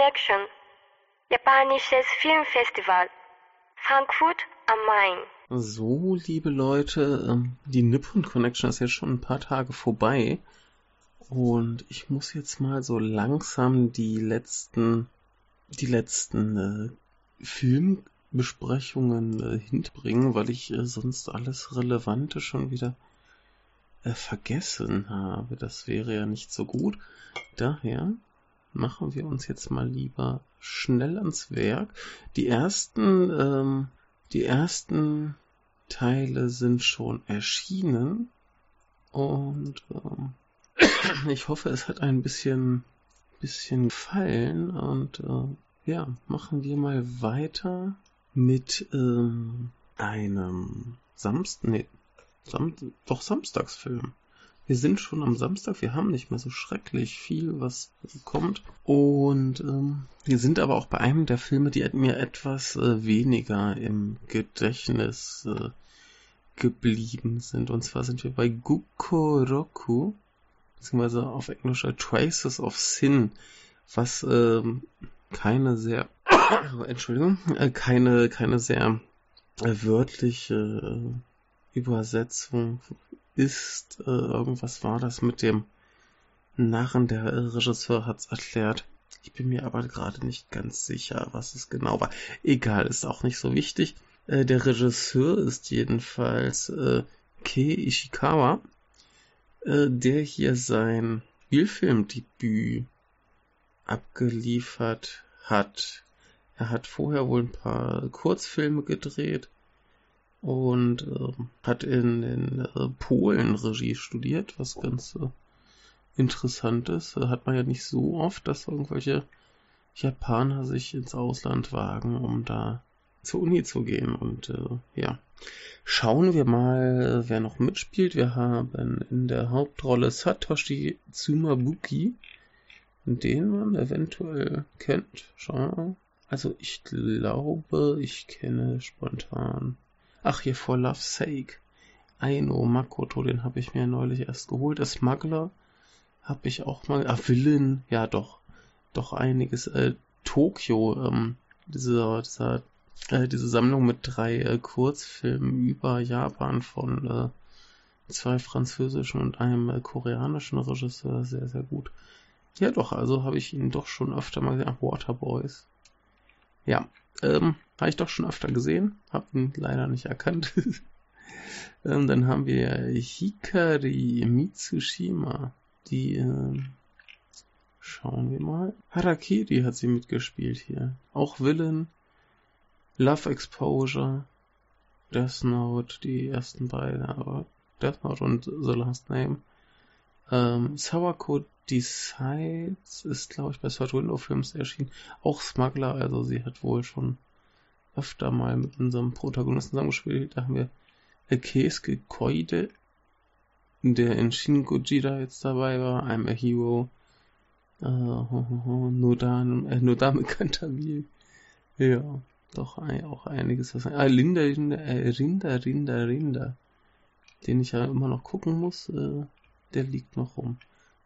Connection, japanisches Filmfestival, Frankfurt am Main. So, liebe Leute, ähm, die Nippon Connection ist jetzt schon ein paar Tage vorbei. Und ich muss jetzt mal so langsam die letzten, die letzten äh, Filmbesprechungen äh, hinbringen, weil ich äh, sonst alles Relevante schon wieder äh, vergessen habe. Das wäre ja nicht so gut. Daher machen wir uns jetzt mal lieber schnell ans Werk. Die ersten, ähm, die ersten Teile sind schon erschienen und ähm, ich hoffe, es hat ein bisschen, bisschen gefallen und äh, ja, machen wir mal weiter mit ähm, einem Samstag, nee, Sam doch Samstagsfilm. Wir sind schon am Samstag, wir haben nicht mehr so schrecklich viel, was kommt. Und ähm, wir sind aber auch bei einem der Filme, die mir etwas äh, weniger im Gedächtnis äh, geblieben sind. Und zwar sind wir bei Gukoroku, beziehungsweise auf Englisch Traces of Sin, was ähm, keine sehr, Entschuldigung, äh, keine, keine sehr äh, wörtliche Übersetzung ist. Äh, irgendwas war das mit dem Narren. Der Regisseur hat's erklärt. Ich bin mir aber gerade nicht ganz sicher, was es genau war. Egal, ist auch nicht so wichtig. Äh, der Regisseur ist jedenfalls äh, Kei Ishikawa, äh, der hier sein Spielfilmdebüt abgeliefert hat. Er hat vorher wohl ein paar Kurzfilme gedreht und äh, hat in, in äh, Polen Regie studiert, was ganz äh, interessant ist. Hat man ja nicht so oft, dass irgendwelche Japaner sich ins Ausland wagen, um da zur Uni zu gehen. Und äh, ja, schauen wir mal, wer noch mitspielt. Wir haben in der Hauptrolle Satoshi Tsumabuki, den man eventuell kennt. Schau. Also ich glaube, ich kenne spontan Ach, hier for Love's Sake. Aino Makoto, den habe ich mir neulich erst geholt. Der Smuggler habe ich auch mal. Ah, Villain, ja doch. Doch einiges. Äh, Tokio, ähm, dieser, dieser, äh, diese Sammlung mit drei äh, Kurzfilmen über Japan von äh, zwei französischen und einem äh, koreanischen Regisseur. Sehr, sehr gut. Ja doch, also habe ich ihn doch schon öfter mal gesehen. Ach, Waterboys. Ja, ähm, habe ich doch schon öfter gesehen, habe ihn leider nicht erkannt. ähm, dann haben wir Hikari Mitsushima, die, ähm, schauen wir mal. Harakiri hat sie mitgespielt hier. Auch Villain, Love Exposure, Death Note, die ersten beiden, aber Death Note und The Last Name. Ähm, Sawako Decides ist, glaube ich, bei Third Window Films erschienen. Auch Smuggler, also sie hat wohl schon öfter mal mit unserem Protagonisten zusammengespielt. Da haben wir Keisuke Koide, der in Shin Gojira jetzt dabei war, I'm a Hero, äh, Nodan, äh, Nodame Kantabile. Ja, doch auch einiges. Was, ah, Linda, Linda, äh, Rinda, Rinda, Rinda, den ich ja immer noch gucken muss, äh, der liegt noch rum.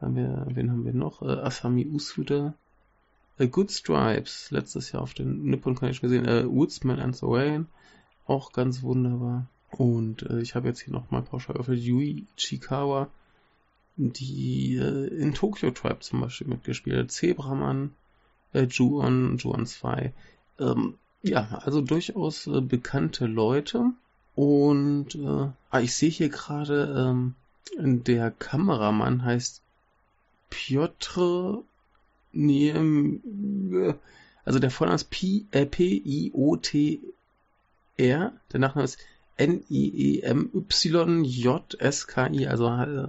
Haben wir, wen haben wir noch? Äh, Asami Usuda, A Good Stripes, letztes Jahr auf den Nippon Connection gesehen, äh, Woodsman and the Rain, auch ganz wunderbar. Und äh, ich habe jetzt hier nochmal pauschal auf Yui Chikawa, die äh, in Tokyo Tribe zum Beispiel mitgespielt hat, Zebraman, äh, Juon 2. Ähm, ja, also durchaus äh, bekannte Leute. Und äh, ah, ich sehe hier gerade, ähm, der Kameramann heißt Piotr Niem, also der Vorname ist P, äh, P-I-O-T-R, der Nachname ist N-I-E-M-Y-J-S-K-I, also äh,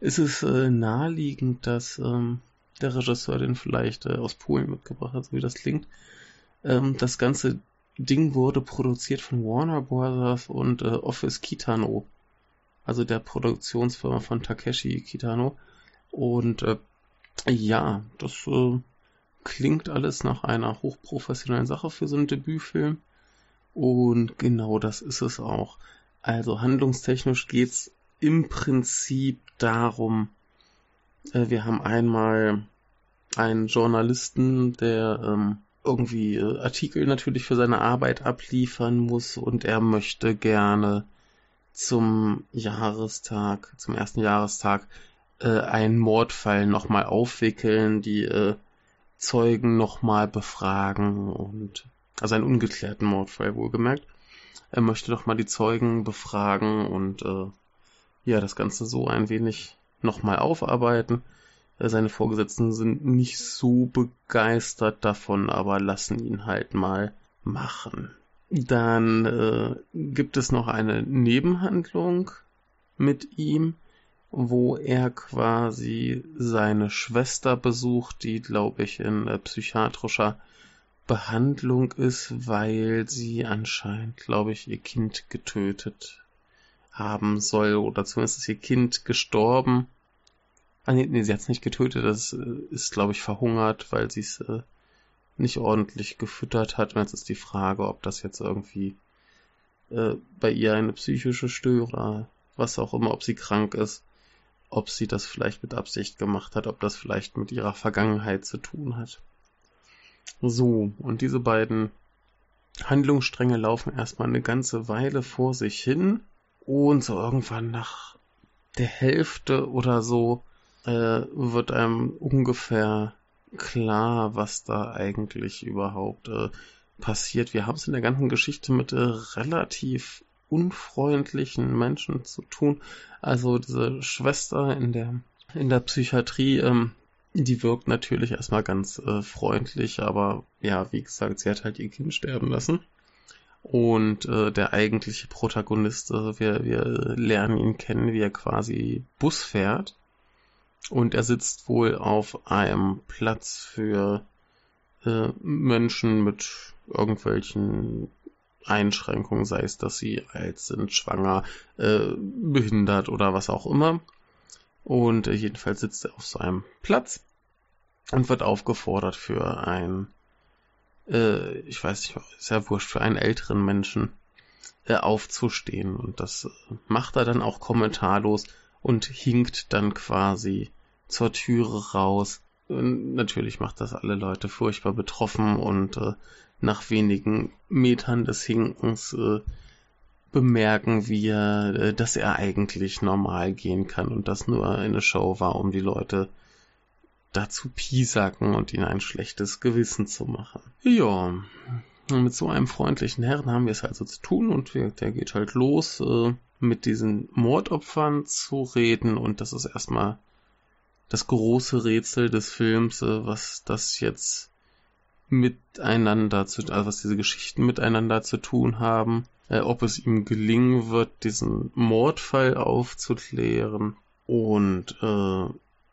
ist es äh, naheliegend, dass ähm, der Regisseur den vielleicht aus Polen mitgebracht hat, so wie das klingt. Ähm, das ganze Ding wurde produziert von Warner Brothers und Office Kitano, also der Produktionsfirma von Takeshi Kitano. Und äh, ja, das äh, klingt alles nach einer hochprofessionellen Sache für so einen Debütfilm. Und genau das ist es auch. Also handlungstechnisch geht's im Prinzip darum, äh, wir haben einmal einen Journalisten, der ähm, irgendwie äh, Artikel natürlich für seine Arbeit abliefern muss und er möchte gerne zum Jahrestag, zum ersten Jahrestag, äh, einen Mordfall nochmal aufwickeln, die äh, Zeugen nochmal befragen und also einen ungeklärten Mordfall wohlgemerkt. Er möchte nochmal die Zeugen befragen und äh, ja, das Ganze so ein wenig nochmal aufarbeiten. Äh, seine Vorgesetzten sind nicht so begeistert davon, aber lassen ihn halt mal machen. Dann äh, gibt es noch eine Nebenhandlung mit ihm, wo er quasi seine Schwester besucht, die, glaube ich, in äh, psychiatrischer Behandlung ist, weil sie anscheinend, glaube ich, ihr Kind getötet haben soll oder zumindest ist ihr Kind gestorben. Ah, nee, nee sie hat es nicht getötet, das äh, ist, glaube ich, verhungert, weil sie es äh, nicht ordentlich gefüttert hat. Und jetzt ist die Frage, ob das jetzt irgendwie äh, bei ihr eine psychische Störung oder was auch immer, ob sie krank ist, ob sie das vielleicht mit Absicht gemacht hat, ob das vielleicht mit ihrer Vergangenheit zu tun hat. So, und diese beiden Handlungsstränge laufen erstmal eine ganze Weile vor sich hin und so irgendwann nach der Hälfte oder so äh, wird einem ungefähr klar, was da eigentlich überhaupt äh, passiert. Wir haben es in der ganzen Geschichte mit äh, relativ unfreundlichen Menschen zu tun. Also diese Schwester in der in der Psychiatrie, ähm, die wirkt natürlich erstmal ganz äh, freundlich, aber ja, wie gesagt, sie hat halt ihr Kind sterben lassen. Und äh, der eigentliche Protagonist, also wir, wir lernen ihn kennen, wie er quasi Bus fährt und er sitzt wohl auf einem Platz für äh, Menschen mit irgendwelchen Einschränkungen, sei es, dass sie alt sind, schwanger, äh, behindert oder was auch immer. Und äh, jedenfalls sitzt er auf so einem Platz und wird aufgefordert für ein, äh, ich weiß nicht, ist ja wurscht, für einen älteren Menschen äh, aufzustehen. Und das äh, macht er dann auch kommentarlos und hinkt dann quasi zur Türe raus. Natürlich macht das alle Leute furchtbar betroffen und äh, nach wenigen Metern des Hinkens äh, bemerken wir, äh, dass er eigentlich normal gehen kann und das nur eine Show war, um die Leute dazu piesacken und ihnen ein schlechtes Gewissen zu machen. Ja, mit so einem freundlichen Herrn haben wir es also zu tun und wir, der geht halt los, äh, mit diesen Mordopfern zu reden und das ist erstmal das große Rätsel des Films, äh, was das jetzt miteinander zu, also was diese Geschichten miteinander zu tun haben, äh, ob es ihm gelingen wird, diesen Mordfall aufzuklären und äh,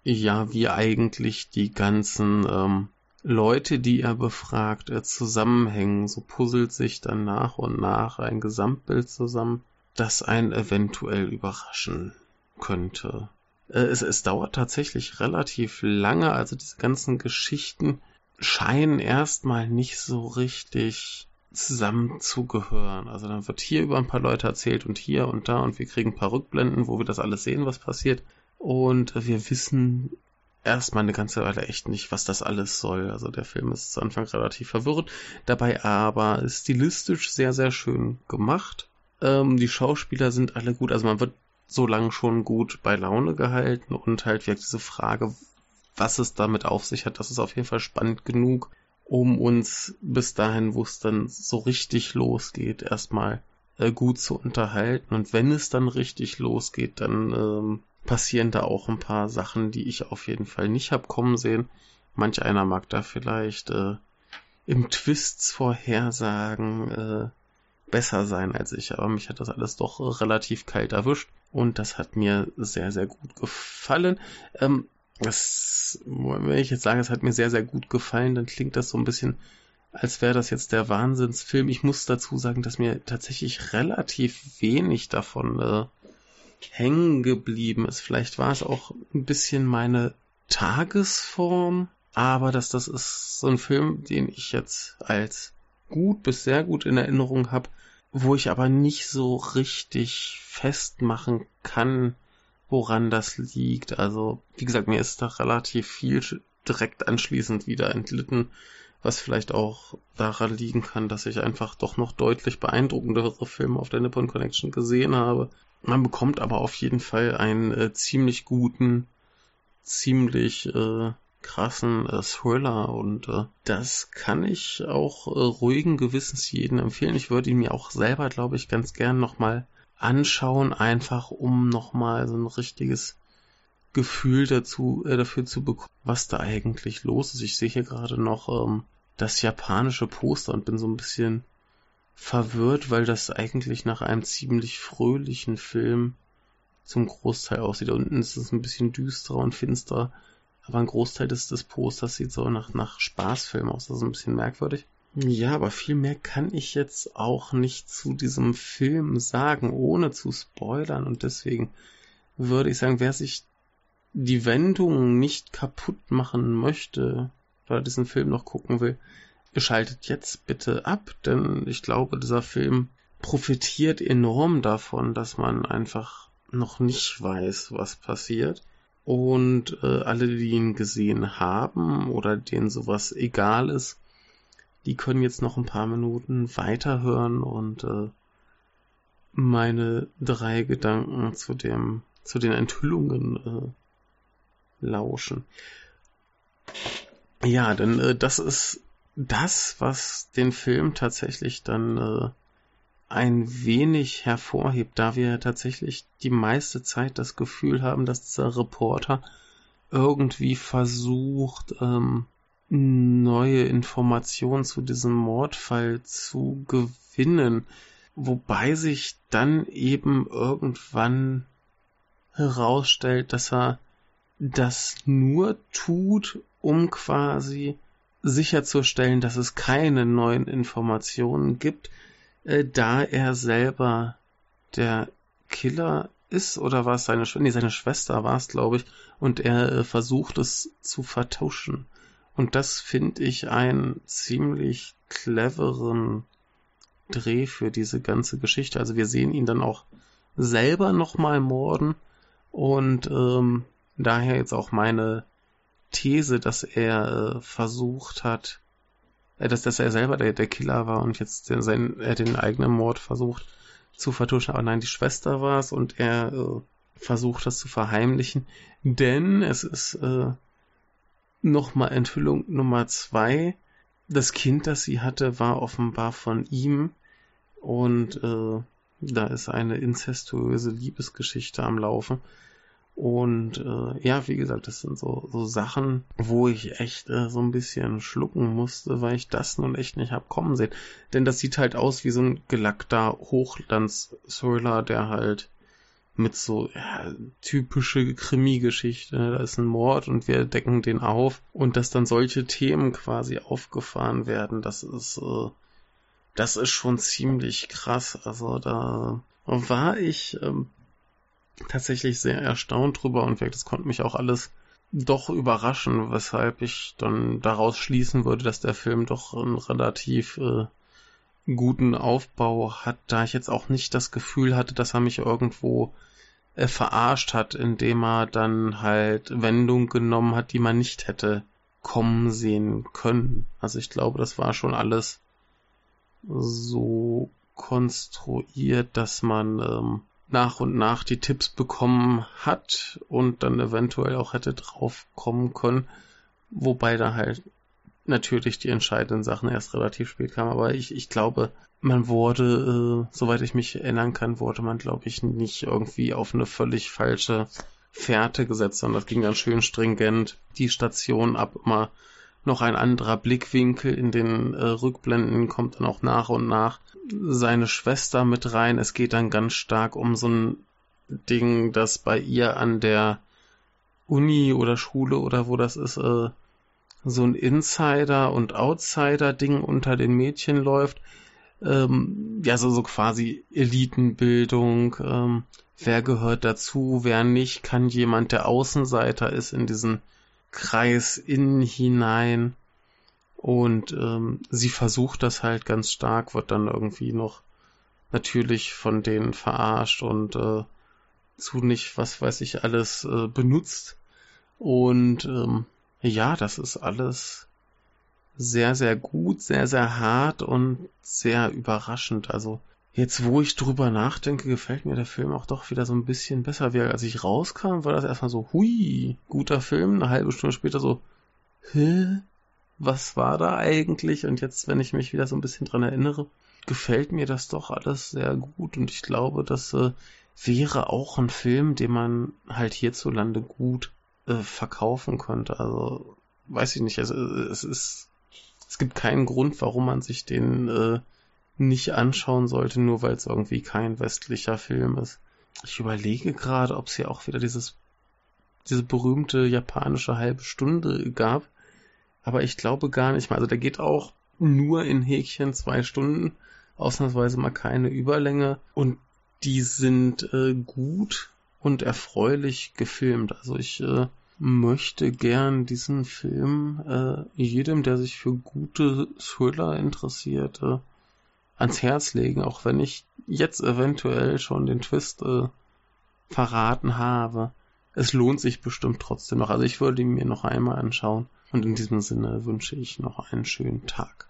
ja, wie eigentlich die ganzen ähm, Leute, die er befragt, äh, zusammenhängen. So puzzelt sich dann nach und nach ein Gesamtbild zusammen, das einen eventuell überraschen könnte. Äh, es, es dauert tatsächlich relativ lange, also diese ganzen Geschichten scheinen erstmal nicht so richtig zusammenzugehören. Also dann wird hier über ein paar Leute erzählt und hier und da und wir kriegen ein paar Rückblenden, wo wir das alles sehen, was passiert. Und wir wissen erstmal eine ganze Weile echt nicht, was das alles soll. Also der Film ist zu Anfang relativ verwirrend, dabei aber stilistisch sehr, sehr schön gemacht. Ähm, die Schauspieler sind alle gut, also man wird so lange schon gut bei Laune gehalten und halt wirklich diese Frage, was es damit auf sich hat, das ist auf jeden Fall spannend genug, um uns bis dahin, wo es dann so richtig losgeht, erstmal äh, gut zu unterhalten. Und wenn es dann richtig losgeht, dann ähm, passieren da auch ein paar Sachen, die ich auf jeden Fall nicht hab kommen sehen. Manch einer mag da vielleicht äh, im Twists vorhersagen äh, besser sein als ich, aber mich hat das alles doch relativ kalt erwischt und das hat mir sehr, sehr gut gefallen. Ähm, das, wenn ich jetzt sage, es hat mir sehr, sehr gut gefallen, dann klingt das so ein bisschen, als wäre das jetzt der Wahnsinnsfilm. Ich muss dazu sagen, dass mir tatsächlich relativ wenig davon äh, hängen geblieben ist. Vielleicht war es auch ein bisschen meine Tagesform, aber dass das ist so ein Film, den ich jetzt als gut bis sehr gut in Erinnerung habe, wo ich aber nicht so richtig festmachen kann, woran das liegt. Also, wie gesagt, mir ist da relativ viel direkt anschließend wieder entlitten, was vielleicht auch daran liegen kann, dass ich einfach doch noch deutlich beeindruckendere Filme auf der Nippon Connection gesehen habe. Man bekommt aber auf jeden Fall einen äh, ziemlich guten, ziemlich äh, krassen äh, Thriller und äh, das kann ich auch äh, ruhigen Gewissens jedem empfehlen. Ich würde ihn mir auch selber, glaube ich, ganz gern nochmal anschauen, einfach um nochmal so ein richtiges Gefühl dazu, äh, dafür zu bekommen, was da eigentlich los ist. Ich sehe hier gerade noch ähm, das japanische Poster und bin so ein bisschen verwirrt, weil das eigentlich nach einem ziemlich fröhlichen Film zum Großteil aussieht. Da unten ist es ein bisschen düsterer und finsterer, aber ein Großteil des, des Posters sieht so nach, nach Spaßfilm aus. Das ist ein bisschen merkwürdig. Ja, aber viel mehr kann ich jetzt auch nicht zu diesem Film sagen, ohne zu spoilern. Und deswegen würde ich sagen, wer sich die Wendung nicht kaputt machen möchte oder diesen Film noch gucken will, schaltet jetzt bitte ab, denn ich glaube, dieser Film profitiert enorm davon, dass man einfach noch nicht weiß, was passiert. Und äh, alle, die ihn gesehen haben oder denen sowas egal ist, die können jetzt noch ein paar Minuten weiterhören und äh, meine drei Gedanken zu dem, zu den Enthüllungen äh, lauschen. Ja, denn äh, das ist das, was den Film tatsächlich dann äh, ein wenig hervorhebt, da wir tatsächlich die meiste Zeit das Gefühl haben, dass dieser Reporter irgendwie versucht, ähm, neue Informationen zu diesem Mordfall zu gewinnen, wobei sich dann eben irgendwann herausstellt, dass er das nur tut, um quasi sicherzustellen, dass es keine neuen Informationen gibt, äh, da er selber der Killer ist oder war es seine Schwester? Nee, seine Schwester war es, glaube ich, und er äh, versucht es zu vertuschen. Und das finde ich einen ziemlich cleveren Dreh für diese ganze Geschichte. Also wir sehen ihn dann auch selber nochmal morden und ähm, daher jetzt auch meine These, dass er äh, versucht hat, dass, dass er selber der, der Killer war und jetzt den, sein, er den eigenen Mord versucht zu vertuschen. Aber nein, die Schwester war es und er äh, versucht das zu verheimlichen. Denn es ist äh, nochmal Enthüllung Nummer zwei. Das Kind, das sie hatte, war offenbar von ihm und äh, da ist eine inzestuöse Liebesgeschichte am Laufen. Und äh, ja, wie gesagt, das sind so, so Sachen, wo ich echt äh, so ein bisschen schlucken musste, weil ich das nun echt nicht hab kommen sehen. Denn das sieht halt aus wie so ein gelackter Hochglanz-Thriller, der halt mit so ja, typische Krimi-Geschichte, da ist ein Mord und wir decken den auf und dass dann solche Themen quasi aufgefahren werden, das ist äh, das ist schon ziemlich krass. Also da war ich ähm, tatsächlich sehr erstaunt drüber und das konnte mich auch alles doch überraschen, weshalb ich dann daraus schließen würde, dass der Film doch einen relativ äh, guten Aufbau hat, da ich jetzt auch nicht das Gefühl hatte, dass er mich irgendwo äh, verarscht hat, indem er dann halt Wendung genommen hat, die man nicht hätte kommen sehen können. Also ich glaube, das war schon alles so konstruiert, dass man ähm, nach und nach die Tipps bekommen hat und dann eventuell auch hätte drauf kommen können, wobei da halt natürlich die entscheidenden Sachen erst relativ spät kamen. Aber ich, ich glaube, man wurde, äh, soweit ich mich erinnern kann, wurde man, glaube ich, nicht irgendwie auf eine völlig falsche Fährte gesetzt, sondern das ging dann schön stringent die Station ab, immer noch ein anderer Blickwinkel in den äh, Rückblenden kommt dann auch nach und nach seine Schwester mit rein. Es geht dann ganz stark um so ein Ding, das bei ihr an der Uni oder Schule oder wo das ist, äh, so ein Insider- und Outsider-Ding unter den Mädchen läuft. Ähm, ja, so, so quasi Elitenbildung. Ähm, wer gehört dazu, wer nicht? Kann jemand, der Außenseiter ist, in diesen Kreis innen hinein? Und ähm, sie versucht das halt ganz stark, wird dann irgendwie noch natürlich von denen verarscht und äh, zu nicht, was weiß ich, alles äh, benutzt. Und ähm, ja, das ist alles sehr, sehr gut, sehr, sehr hart und sehr überraschend. Also jetzt, wo ich drüber nachdenke, gefällt mir der Film auch doch wieder so ein bisschen besser. Wie als ich rauskam, war das erstmal so, hui, guter Film. Eine halbe Stunde später so, hä? Was war da eigentlich? Und jetzt, wenn ich mich wieder so ein bisschen dran erinnere, gefällt mir das doch alles sehr gut. Und ich glaube, das äh, wäre auch ein Film, den man halt hierzulande gut äh, verkaufen könnte. Also, weiß ich nicht. Also, es ist es gibt keinen Grund, warum man sich den äh, nicht anschauen sollte, nur weil es irgendwie kein westlicher Film ist. Ich überlege gerade, ob es hier auch wieder dieses diese berühmte japanische halbe Stunde gab, aber ich glaube gar nicht mal. Also der geht auch nur in Häkchen zwei Stunden, ausnahmsweise mal keine Überlänge und die sind äh, gut und erfreulich gefilmt. Also ich äh, möchte gern diesen Film äh, jedem, der sich für gute Thriller interessiert, äh, ans Herz legen, auch wenn ich jetzt eventuell schon den Twist äh, verraten habe. Es lohnt sich bestimmt trotzdem noch. Also ich würde ihn mir noch einmal anschauen. Und in diesem Sinne wünsche ich noch einen schönen Tag.